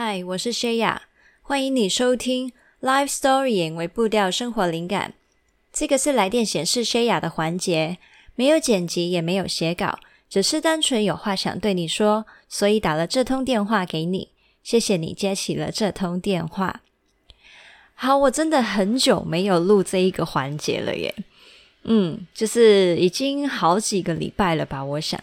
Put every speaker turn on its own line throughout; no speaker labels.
嗨，我是谢雅，欢迎你收听 Live Story 为步调生活灵感。这个是来电显示谢雅的环节，没有剪辑，也没有写稿，只是单纯有话想对你说，所以打了这通电话给你。谢谢你接起了这通电话。好，我真的很久没有录这一个环节了耶。嗯，就是已经好几个礼拜了吧，我想。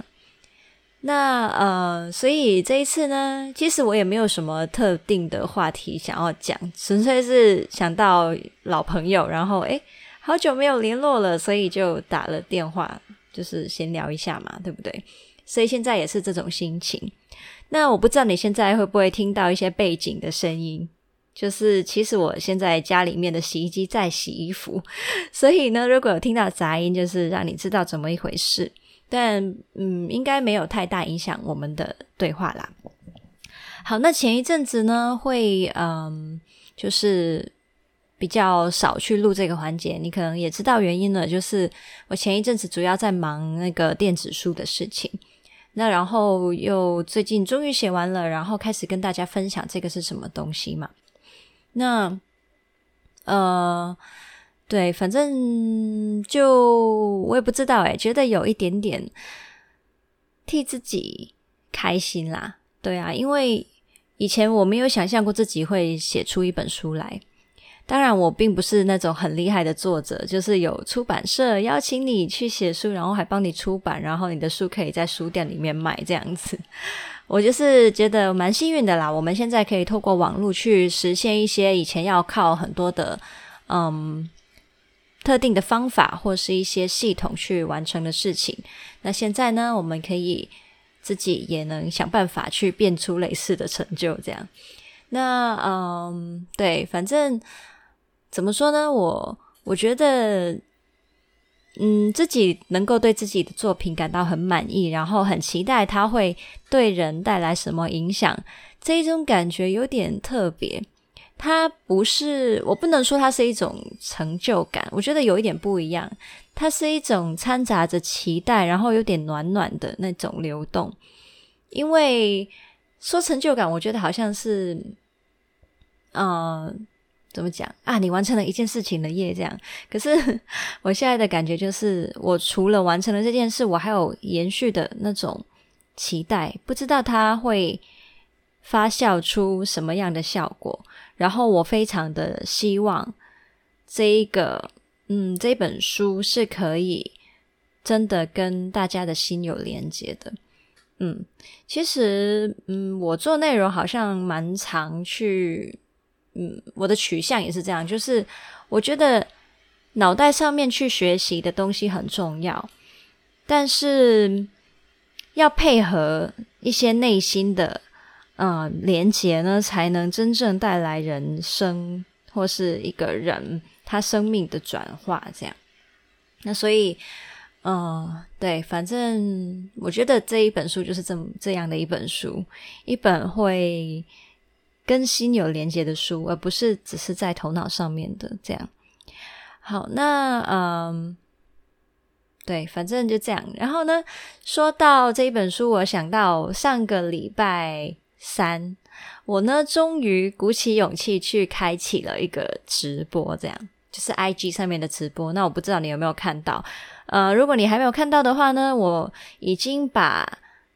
那呃，所以这一次呢，其实我也没有什么特定的话题想要讲，纯粹是想到老朋友，然后诶，好久没有联络了，所以就打了电话，就是闲聊一下嘛，对不对？所以现在也是这种心情。那我不知道你现在会不会听到一些背景的声音，就是其实我现在家里面的洗衣机在洗衣服，所以呢，如果有听到杂音，就是让你知道怎么一回事。但嗯，应该没有太大影响我们的对话啦。好，那前一阵子呢，会嗯，就是比较少去录这个环节。你可能也知道原因了，就是我前一阵子主要在忙那个电子书的事情。那然后又最近终于写完了，然后开始跟大家分享这个是什么东西嘛。那呃。对，反正就我也不知道诶，觉得有一点点替自己开心啦。对啊，因为以前我没有想象过自己会写出一本书来。当然，我并不是那种很厉害的作者，就是有出版社邀请你去写书，然后还帮你出版，然后你的书可以在书店里面卖这样子。我就是觉得蛮幸运的啦。我们现在可以透过网络去实现一些以前要靠很多的，嗯。特定的方法或是一些系统去完成的事情，那现在呢，我们可以自己也能想办法去变出类似的成就，这样。那嗯，对，反正怎么说呢，我我觉得，嗯，自己能够对自己的作品感到很满意，然后很期待它会对人带来什么影响，这一种感觉有点特别。它不是，我不能说它是一种成就感，我觉得有一点不一样。它是一种掺杂着期待，然后有点暖暖的那种流动。因为说成就感，我觉得好像是，呃，怎么讲啊？你完成了一件事情的夜，这样。可是我现在的感觉就是，我除了完成了这件事，我还有延续的那种期待，不知道它会发酵出什么样的效果。然后我非常的希望这一个，嗯，这本书是可以真的跟大家的心有连接的。嗯，其实，嗯，我做内容好像蛮常去，嗯，我的取向也是这样，就是我觉得脑袋上面去学习的东西很重要，但是要配合一些内心的。嗯，连接呢，才能真正带来人生或是一个人他生命的转化。这样，那所以，嗯，对，反正我觉得这一本书就是这么这样的一本书，一本会跟心有连接的书，而不是只是在头脑上面的这样。好，那嗯，对，反正就这样。然后呢，说到这一本书，我想到上个礼拜。三，我呢终于鼓起勇气去开启了一个直播，这样就是 IG 上面的直播。那我不知道你有没有看到，呃，如果你还没有看到的话呢，我已经把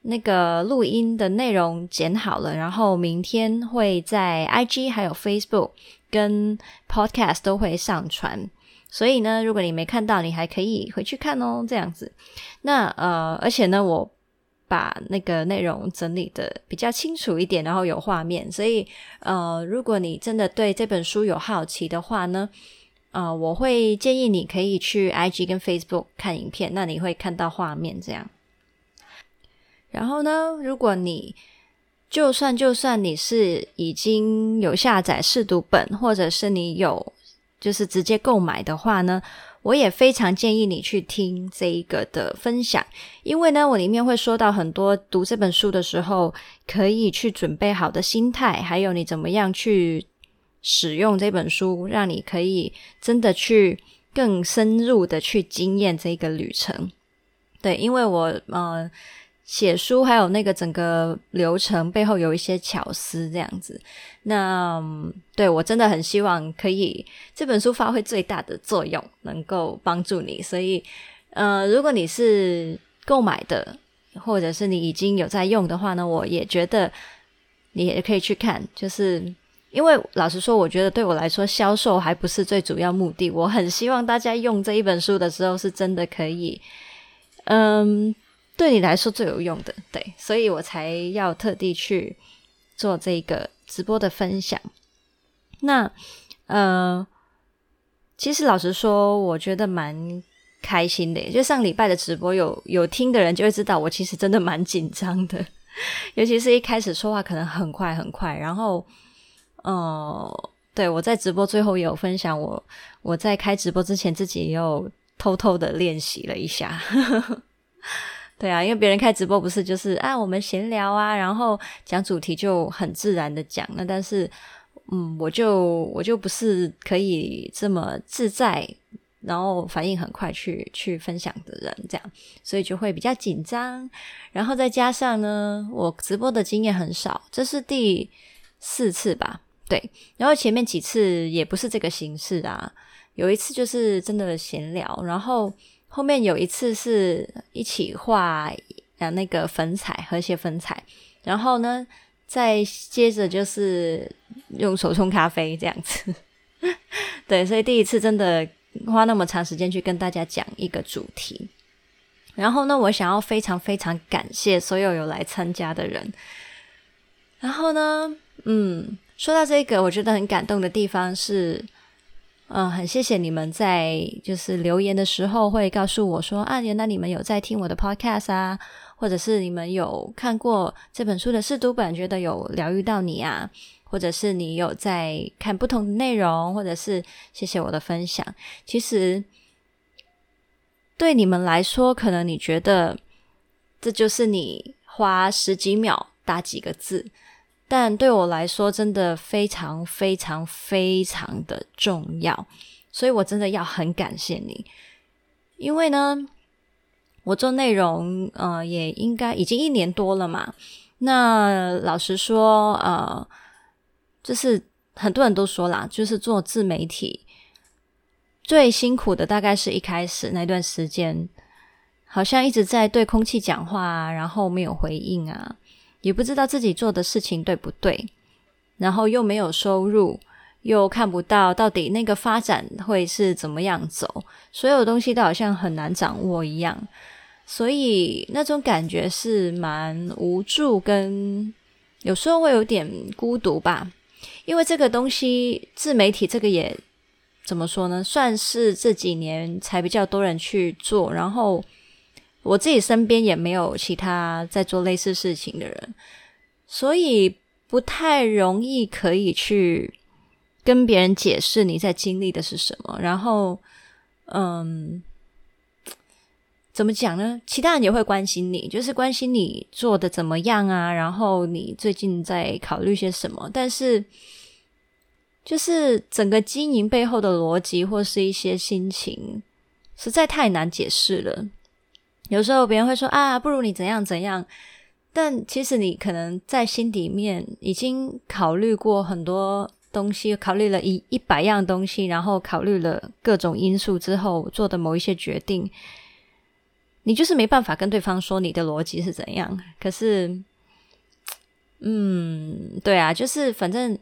那个录音的内容剪好了，然后明天会在 IG 还有 Facebook 跟 Podcast 都会上传。所以呢，如果你没看到，你还可以回去看哦，这样子。那呃，而且呢，我。把那个内容整理得比较清楚一点，然后有画面，所以呃，如果你真的对这本书有好奇的话呢，呃，我会建议你可以去 IG 跟 Facebook 看影片，那你会看到画面这样。然后呢，如果你就算就算你是已经有下载试读本，或者是你有就是直接购买的话呢，我也非常建议你去听这一个的分享，因为呢，我里面会说到很多读这本书的时候可以去准备好的心态，还有你怎么样去使用这本书，让你可以真的去更深入的去经验这个旅程。对，因为我呃写书还有那个整个流程背后有一些巧思这样子。那对我真的很希望可以这本书发挥最大的作用，能够帮助你。所以，呃，如果你是购买的，或者是你已经有在用的话呢，我也觉得你也可以去看。就是因为老实说，我觉得对我来说，销售还不是最主要目的。我很希望大家用这一本书的时候，是真的可以，嗯，对你来说最有用的。对，所以我才要特地去做这个直播的分享。那，呃，其实老实说，我觉得蛮。开心的，就上礼拜的直播有有听的人就会知道，我其实真的蛮紧张的，尤其是一开始说话可能很快很快，然后，呃，对，我在直播最后也有分享我，我在开直播之前自己也有偷偷的练习了一下，对啊，因为别人开直播不是就是啊我们闲聊啊，然后讲主题就很自然的讲，那但是嗯，我就我就不是可以这么自在。然后反应很快去去分享的人，这样，所以就会比较紧张。然后再加上呢，我直播的经验很少，这是第四次吧？对。然后前面几次也不是这个形式啊，有一次就是真的闲聊，然后后面有一次是一起画呃那个粉彩和谐粉彩，然后呢再接着就是用手冲咖啡这样子。对，所以第一次真的。花那么长时间去跟大家讲一个主题，然后呢，我想要非常非常感谢所有有来参加的人。然后呢，嗯，说到这个，我觉得很感动的地方是，嗯，很谢谢你们在就是留言的时候会告诉我说啊，原来你们有在听我的 podcast 啊，或者是你们有看过这本书的试读本，觉得有疗愈到你啊。或者是你有在看不同的内容，或者是谢谢我的分享。其实对你们来说，可能你觉得这就是你花十几秒打几个字，但对我来说，真的非常非常非常的重要。所以我真的要很感谢你，因为呢，我做内容，呃，也应该已经一年多了嘛。那老实说，呃。就是很多人都说啦，就是做自媒体最辛苦的，大概是一开始那段时间，好像一直在对空气讲话，然后没有回应啊，也不知道自己做的事情对不对，然后又没有收入，又看不到到底那个发展会是怎么样走，所有东西都好像很难掌握一样，所以那种感觉是蛮无助，跟有时候会有点孤独吧。因为这个东西，自媒体这个也怎么说呢？算是这几年才比较多人去做，然后我自己身边也没有其他在做类似事情的人，所以不太容易可以去跟别人解释你在经历的是什么。然后，嗯，怎么讲呢？其他人也会关心你，就是关心你做的怎么样啊，然后你最近在考虑些什么，但是。就是整个经营背后的逻辑，或是一些心情，实在太难解释了。有时候别人会说啊，不如你怎样怎样，但其实你可能在心里面已经考虑过很多东西，考虑了一一百样东西，然后考虑了各种因素之后做的某一些决定，你就是没办法跟对方说你的逻辑是怎样。可是，嗯，对啊，就是反正。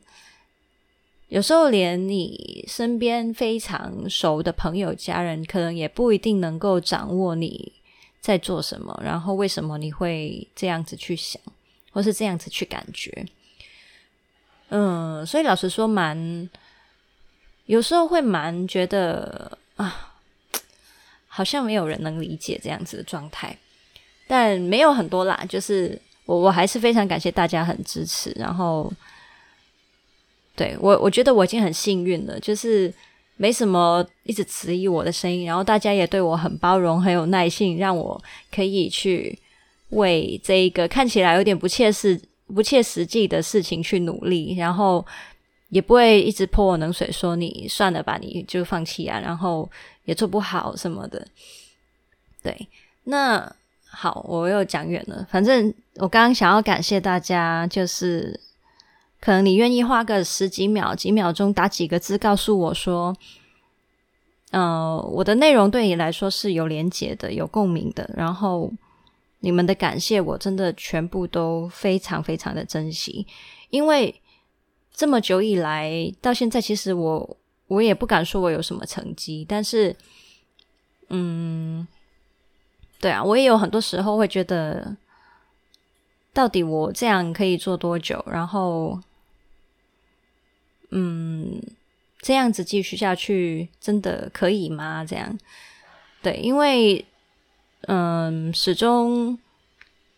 有时候连你身边非常熟的朋友、家人，可能也不一定能够掌握你在做什么，然后为什么你会这样子去想，或是这样子去感觉。嗯，所以老实说蛮，有时候会蛮觉得啊，好像没有人能理解这样子的状态，但没有很多啦，就是我我还是非常感谢大家很支持，然后。对，我，我觉得我已经很幸运了，就是没什么一直质疑我的声音，然后大家也对我很包容，很有耐性，让我可以去为这一个看起来有点不切实不切实际的事情去努力，然后也不会一直泼我冷水，说你算了吧，你就放弃啊，然后也做不好什么的。对，那好，我又讲远了。反正我刚刚想要感谢大家，就是可能你愿意花个十几秒、几秒钟打几个字，告诉我说，呃，我的内容对你来说是有连结的、有共鸣的。然后你们的感谢，我真的全部都非常非常的珍惜，因为这么久以来到现在，其实我我也不敢说我有什么成绩，但是，嗯。对啊，我也有很多时候会觉得，到底我这样可以做多久？然后，嗯，这样子继续下去真的可以吗？这样，对，因为，嗯，始终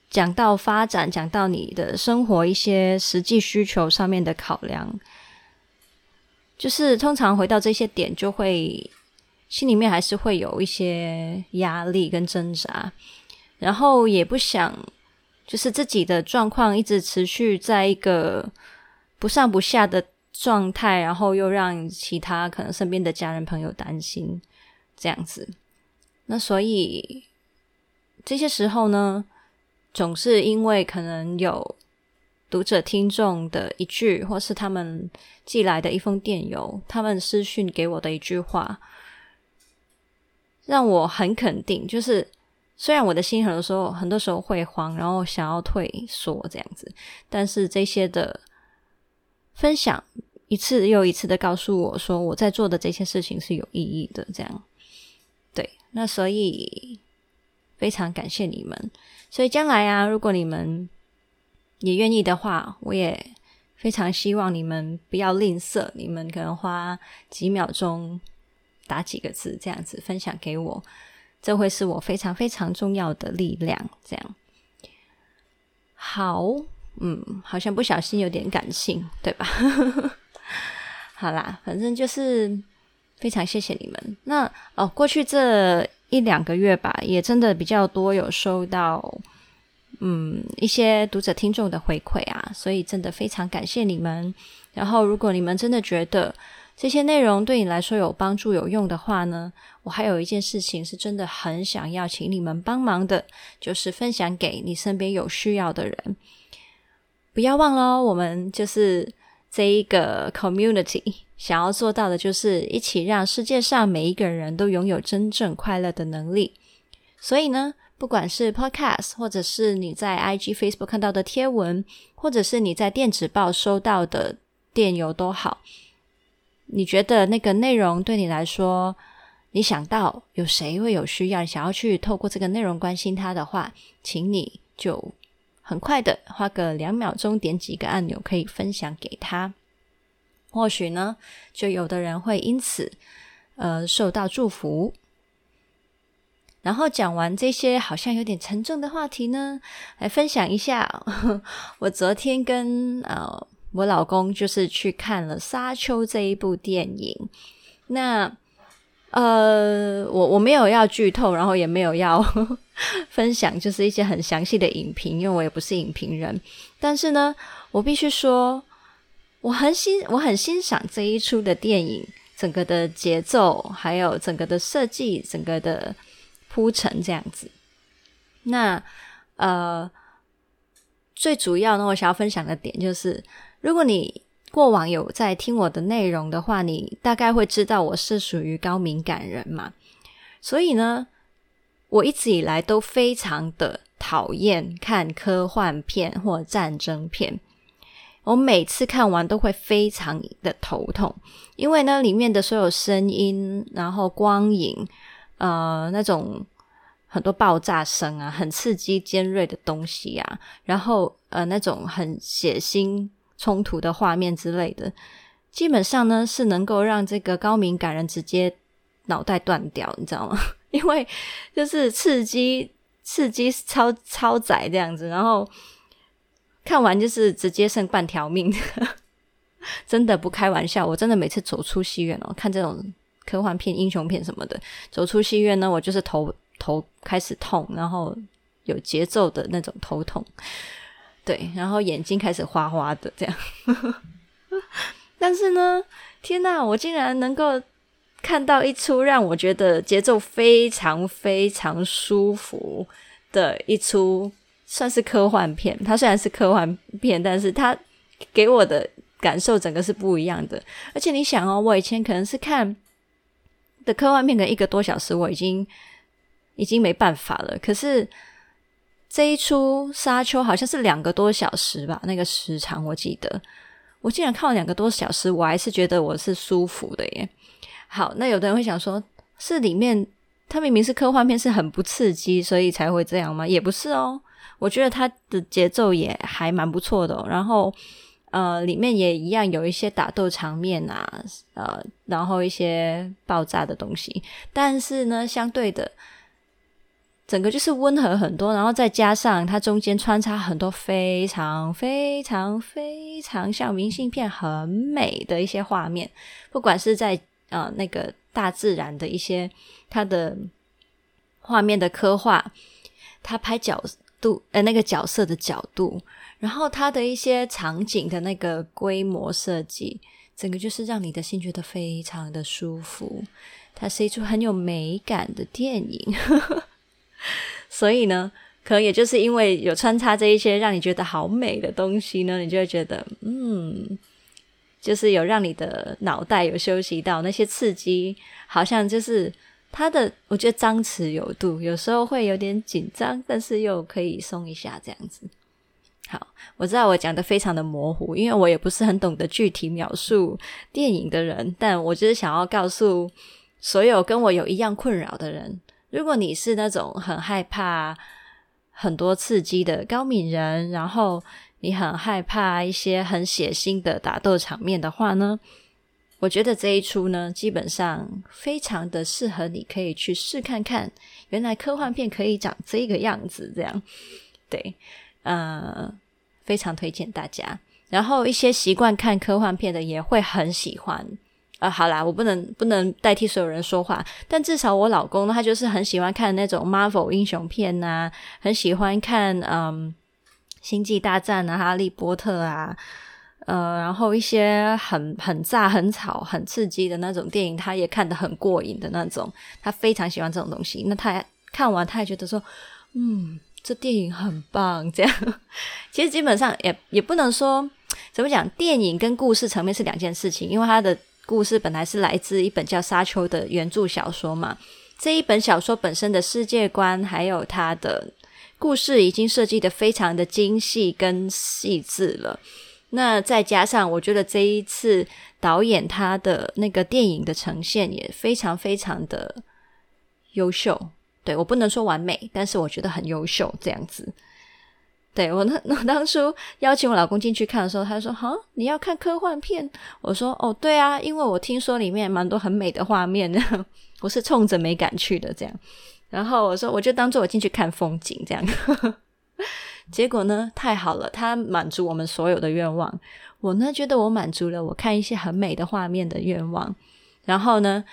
讲到发展，讲到你的生活一些实际需求上面的考量，就是通常回到这些点就会。心里面还是会有一些压力跟挣扎，然后也不想就是自己的状况一直持续在一个不上不下的状态，然后又让其他可能身边的家人朋友担心这样子。那所以这些时候呢，总是因为可能有读者听众的一句，或是他们寄来的一封电邮，他们私讯给我的一句话。让我很肯定，就是虽然我的心很多时候很多时候会慌，然后想要退缩这样子，但是这些的分享一次又一次的告诉我说，我在做的这些事情是有意义的。这样，对，那所以非常感谢你们。所以将来啊，如果你们也愿意的话，我也非常希望你们不要吝啬，你们可能花几秒钟。打几个字，这样子分享给我，这会是我非常非常重要的力量。这样，好，嗯，好像不小心有点感性，对吧？好啦，反正就是非常谢谢你们。那哦，过去这一两个月吧，也真的比较多有收到，嗯，一些读者听众的回馈啊，所以真的非常感谢你们。然后，如果你们真的觉得，这些内容对你来说有帮助、有用的话呢，我还有一件事情是真的很想要请你们帮忙的，就是分享给你身边有需要的人。不要忘了，我们就是这一个 community，想要做到的就是一起让世界上每一个人都拥有真正快乐的能力。所以呢，不管是 podcast，或者是你在 IG、Facebook 看到的贴文，或者是你在电子报收到的电邮都好。你觉得那个内容对你来说，你想到有谁会有需要，想要去透过这个内容关心他的话，请你就很快的花个两秒钟点几个按钮，可以分享给他。或许呢，就有的人会因此呃受到祝福。然后讲完这些好像有点沉重的话题呢，来分享一下，我昨天跟呃。我老公就是去看了《沙丘》这一部电影，那呃，我我没有要剧透，然后也没有要 分享，就是一些很详细的影评，因为我也不是影评人。但是呢，我必须说，我很欣我很欣赏这一出的电影，整个的节奏，还有整个的设计，整个的铺陈这样子。那呃，最主要呢，我想要分享的点就是。如果你过往有在听我的内容的话，你大概会知道我是属于高敏感人嘛。所以呢，我一直以来都非常的讨厌看科幻片或战争片。我每次看完都会非常的头痛，因为呢，里面的所有声音，然后光影，呃，那种很多爆炸声啊，很刺激尖锐的东西啊，然后呃，那种很血腥。冲突的画面之类的，基本上呢是能够让这个高敏感人直接脑袋断掉，你知道吗？因为就是刺激刺激超超载这样子，然后看完就是直接剩半条命，真的不开玩笑。我真的每次走出戏院哦，看这种科幻片、英雄片什么的，走出戏院呢，我就是头头开始痛，然后有节奏的那种头痛。对，然后眼睛开始花花的这样，但是呢，天哪，我竟然能够看到一出让我觉得节奏非常非常舒服的一出算是科幻片。它虽然是科幻片，但是它给我的感受整个是不一样的。而且你想哦，我以前可能是看的科幻片，可能一个多小时，我已经已经没办法了。可是这一出《沙丘》好像是两个多小时吧，那个时长我记得。我竟然看了两个多小时，我还是觉得我是舒服的耶。好，那有的人会想说，是里面它明明是科幻片，是很不刺激，所以才会这样吗？也不是哦，我觉得它的节奏也还蛮不错的哦。然后，呃，里面也一样有一些打斗场面啊，呃，然后一些爆炸的东西。但是呢，相对的。整个就是温和很多，然后再加上它中间穿插很多非常非常非常像明信片很美的一些画面，不管是在呃那个大自然的一些它的画面的刻画，它拍角度呃那个角色的角度，然后它的一些场景的那个规模设计，整个就是让你的心觉得非常的舒服。它是一出很有美感的电影。所以呢，可能也就是因为有穿插这一些让你觉得好美的东西呢，你就会觉得，嗯，就是有让你的脑袋有休息到那些刺激，好像就是它的，我觉得张弛有度，有时候会有点紧张，但是又可以松一下这样子。好，我知道我讲的非常的模糊，因为我也不是很懂得具体描述电影的人，但我就是想要告诉所有跟我有一样困扰的人。如果你是那种很害怕很多刺激的高敏人，然后你很害怕一些很血腥的打斗场面的话呢，我觉得这一出呢，基本上非常的适合你，可以去试看看，原来科幻片可以长这个样子，这样，对，呃，非常推荐大家。然后一些习惯看科幻片的也会很喜欢。啊、呃，好啦，我不能不能代替所有人说话，但至少我老公呢，他就是很喜欢看那种 Marvel 英雄片呐、很喜欢看嗯星际大战啊、哈利波特啊，呃，然后一些很很炸、很吵、很刺激的那种电影，他也看得很过瘾的那种，他非常喜欢这种东西。那他看完，他也觉得说，嗯，这电影很棒。这样，其实基本上也也不能说怎么讲，电影跟故事层面是两件事情，因为他的。故事本来是来自一本叫《沙丘》的原著小说嘛，这一本小说本身的世界观还有它的故事已经设计的非常的精细跟细致了。那再加上我觉得这一次导演他的那个电影的呈现也非常非常的优秀，对，我不能说完美，但是我觉得很优秀这样子。对，我那 我当初邀请我老公进去看的时候，他说：“哈，你要看科幻片？”我说：“哦，对啊，因为我听说里面蛮多很美的画面，我是冲着美感去的。”这样，然后我说：“我就当做我进去看风景这样。”结果呢，太好了，他满足我们所有的愿望。我呢，觉得我满足了我看一些很美的画面的愿望。然后呢，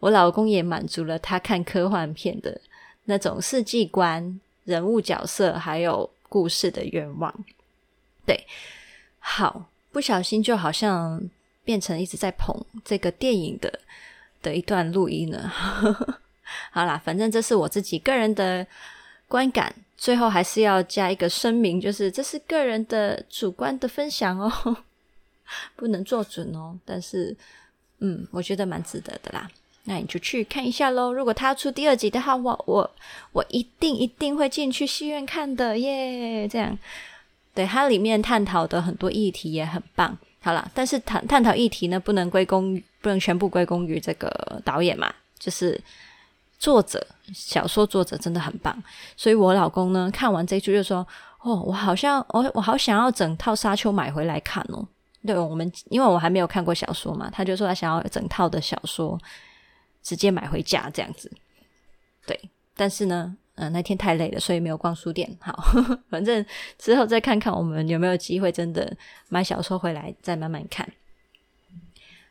我老公也满足了他看科幻片的那种世界观、人物角色，还有。故事的愿望，对，好，不小心就好像变成一直在捧这个电影的的一段录音了。好啦，反正这是我自己个人的观感，最后还是要加一个声明，就是这是个人的主观的分享哦，不能做准哦。但是，嗯，我觉得蛮值得的啦。那你就去看一下喽。如果他出第二集的话，我我我一定一定会进去戏院看的耶。这样，对，它里面探讨的很多议题也很棒。好了，但是探探讨议题呢，不能归功，不能全部归功于这个导演嘛，就是作者，小说作者真的很棒。所以我老公呢，看完这一句就说：“哦，我好像我我好想要整套《沙丘》买回来看哦。”对，我们因为我还没有看过小说嘛，他就说他想要整套的小说。直接买回家这样子，对，但是呢，嗯、那天太累了，所以没有逛书店。好，反正之后再看看我们有没有机会真的买小说回来再慢慢看。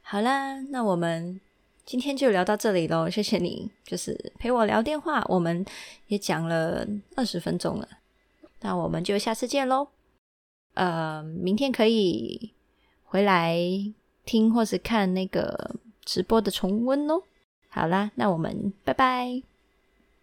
好啦，那我们今天就聊到这里喽，谢谢你，就是陪我聊电话，我们也讲了二十分钟了，那我们就下次见喽。呃，明天可以回来听或是看那个直播的重温哦。好啦，那我们拜拜。